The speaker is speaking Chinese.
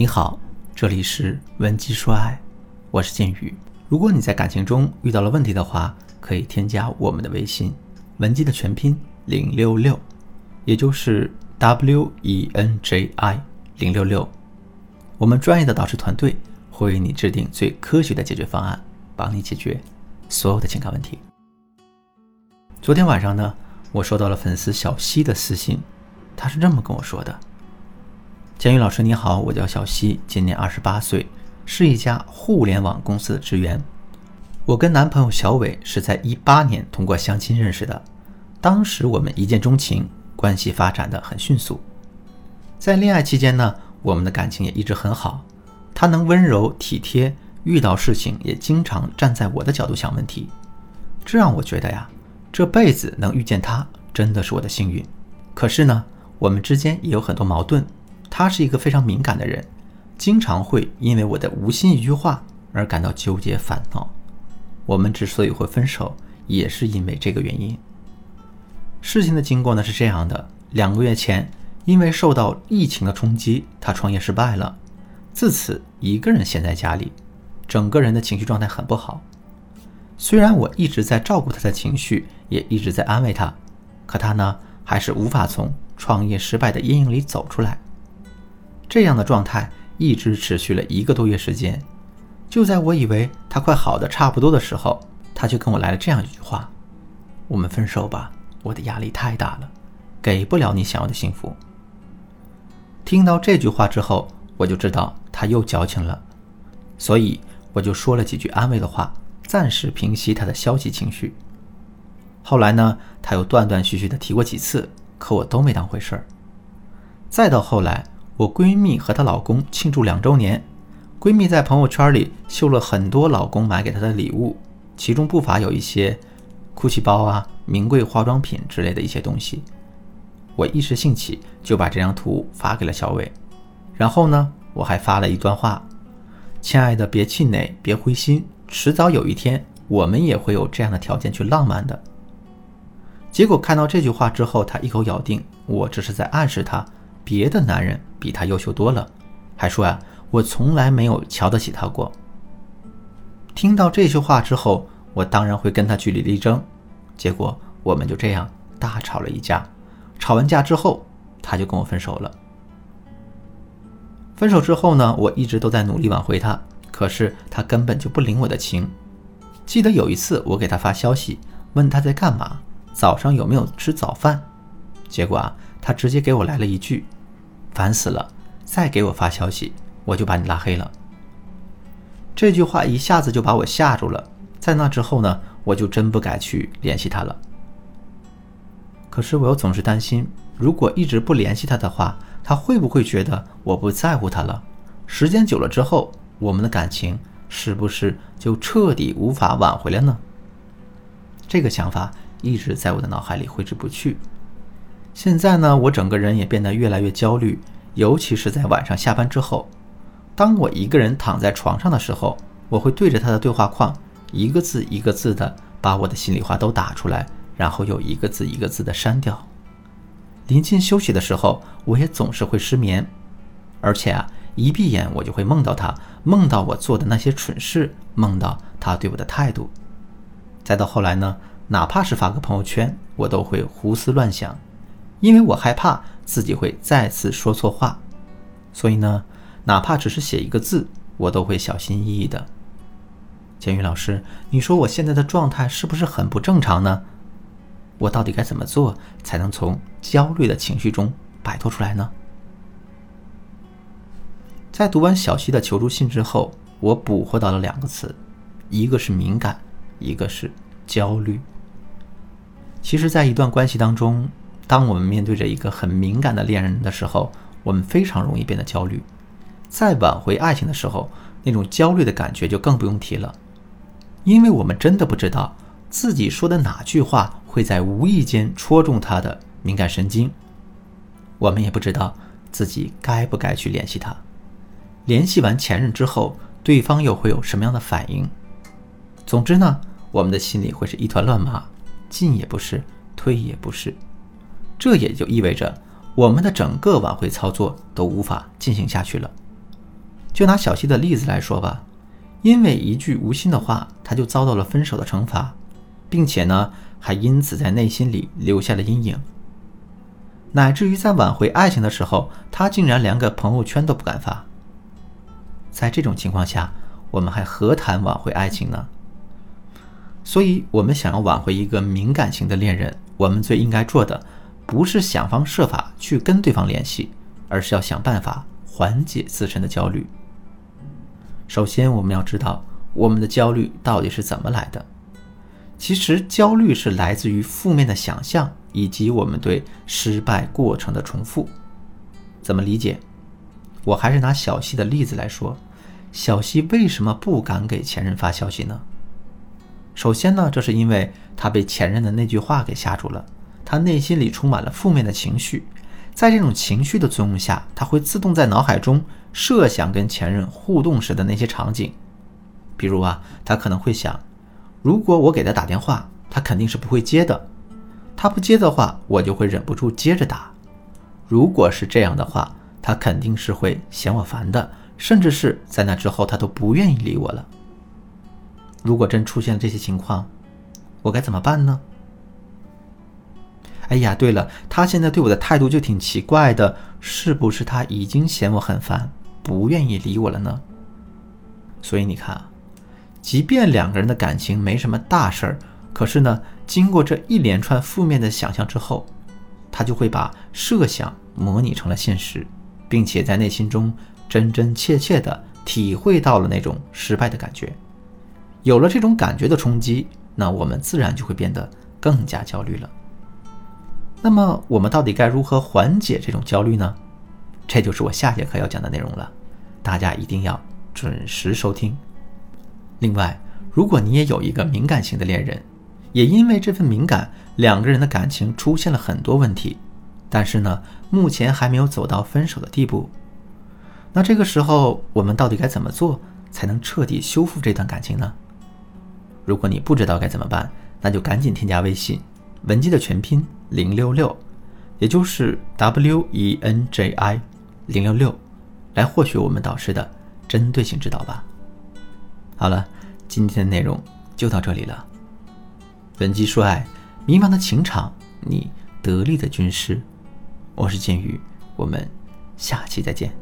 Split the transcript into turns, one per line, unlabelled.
你好，这里是文姬说爱，我是剑宇。如果你在感情中遇到了问题的话，可以添加我们的微信文姬的全拼零六六，也就是 W E N J I 零六六。我们专业的导师团队会为你制定最科学的解决方案，帮你解决所有的情感问题。昨天晚上呢，我收到了粉丝小西的私信，他是这么跟我说的。监狱老师你好，我叫小西，今年二十八岁，是一家互联网公司的职员。我跟男朋友小伟是在一八年通过相亲认识的，当时我们一见钟情，关系发展的很迅速。在恋爱期间呢，我们的感情也一直很好。他能温柔体贴，遇到事情也经常站在我的角度想问题，这让我觉得呀，这辈子能遇见他真的是我的幸运。可是呢，我们之间也有很多矛盾。他是一个非常敏感的人，经常会因为我的无心一句话而感到纠结烦恼。我们之所以会分手，也是因为这个原因。事情的经过呢是这样的：两个月前，因为受到疫情的冲击，他创业失败了，自此一个人闲在家里，整个人的情绪状态很不好。虽然我一直在照顾他的情绪，也一直在安慰他，可他呢还是无法从创业失败的阴影里走出来。这样的状态一直持续了一个多月时间，就在我以为他快好的差不多的时候，他就跟我来了这样一句话：“我们分手吧，我的压力太大了，给不了你想要的幸福。”听到这句话之后，我就知道他又矫情了，所以我就说了几句安慰的话，暂时平息他的消极情绪。后来呢，他又断断续续的提过几次，可我都没当回事儿。再到后来。我闺蜜和她老公庆祝两周年，闺蜜在朋友圈里秀了很多老公买给她的礼物，其中不乏有一些 GUCCI 包啊、名贵化妆品之类的一些东西。我一时兴起就把这张图发给了小伟，然后呢，我还发了一段话：“亲爱的，别气馁，别灰心，迟早有一天我们也会有这样的条件去浪漫的。”结果看到这句话之后，他一口咬定我这是在暗示他。别的男人比他优秀多了，还说呀，我从来没有瞧得起他过。听到这些话之后，我当然会跟他据理力争。结果我们就这样大吵了一架。吵完架之后，他就跟我分手了。分手之后呢，我一直都在努力挽回他，可是他根本就不领我的情。记得有一次，我给他发消息，问他在干嘛，早上有没有吃早饭，结果啊。他直接给我来了一句：“烦死了，再给我发消息，我就把你拉黑了。”这句话一下子就把我吓住了。在那之后呢，我就真不敢去联系他了。可是我又总是担心，如果一直不联系他的话，他会不会觉得我不在乎他了？时间久了之后，我们的感情是不是就彻底无法挽回了呢？这个想法一直在我的脑海里挥之不去。现在呢，我整个人也变得越来越焦虑，尤其是在晚上下班之后，当我一个人躺在床上的时候，我会对着他的对话框，一个字一个字的把我的心里话都打出来，然后又一个字一个字的删掉。临近休息的时候，我也总是会失眠，而且啊，一闭眼我就会梦到他，梦到我做的那些蠢事，梦到他对我的态度。再到后来呢，哪怕是发个朋友圈，我都会胡思乱想。因为我害怕自己会再次说错话，所以呢，哪怕只是写一个字，我都会小心翼翼的。监狱老师，你说我现在的状态是不是很不正常呢？我到底该怎么做才能从焦虑的情绪中摆脱出来呢？在读完小溪的求助信之后，我捕获到了两个词，一个是敏感，一个是焦虑。其实，在一段关系当中，当我们面对着一个很敏感的恋人的时候，我们非常容易变得焦虑。在挽回爱情的时候，那种焦虑的感觉就更不用提了，因为我们真的不知道自己说的哪句话会在无意间戳中他的敏感神经，我们也不知道自己该不该去联系他。联系完前任之后，对方又会有什么样的反应？总之呢，我们的心里会是一团乱麻，进也不是，退也不是。这也就意味着，我们的整个挽回操作都无法进行下去了。就拿小西的例子来说吧，因为一句无心的话，他就遭到了分手的惩罚，并且呢，还因此在内心里留下了阴影。乃至于在挽回爱情的时候，他竟然连个朋友圈都不敢发。在这种情况下，我们还何谈挽回爱情呢？所以，我们想要挽回一个敏感型的恋人，我们最应该做的，不是想方设法去跟对方联系，而是要想办法缓解自身的焦虑。首先，我们要知道我们的焦虑到底是怎么来的。其实，焦虑是来自于负面的想象。以及我们对失败过程的重复，怎么理解？我还是拿小西的例子来说，小西为什么不敢给前任发消息呢？首先呢，这是因为他被前任的那句话给吓住了，他内心里充满了负面的情绪，在这种情绪的作用下，他会自动在脑海中设想跟前任互动时的那些场景，比如啊，他可能会想，如果我给他打电话，他肯定是不会接的。他不接的话，我就会忍不住接着打。如果是这样的话，他肯定是会嫌我烦的，甚至是在那之后他都不愿意理我了。如果真出现了这些情况，我该怎么办呢？哎呀，对了，他现在对我的态度就挺奇怪的，是不是他已经嫌我很烦，不愿意理我了呢？所以你看啊，即便两个人的感情没什么大事儿。可是呢，经过这一连串负面的想象之后，他就会把设想模拟成了现实，并且在内心中真真切切地体会到了那种失败的感觉。有了这种感觉的冲击，那我们自然就会变得更加焦虑了。那么，我们到底该如何缓解这种焦虑呢？这就是我下节课要讲的内容了，大家一定要准时收听。另外，如果你也有一个敏感型的恋人，也因为这份敏感，两个人的感情出现了很多问题，但是呢，目前还没有走到分手的地步。那这个时候，我们到底该怎么做才能彻底修复这段感情呢？如果你不知道该怎么办，那就赶紧添加微信文姬的全拼零六六，也就是 W E N J I 零六六，来获取我们导师的针对性指导吧。好了，今天的内容就到这里了。本期说爱，迷茫的情场，你得力的军师。我是剑鱼，我们下期再见。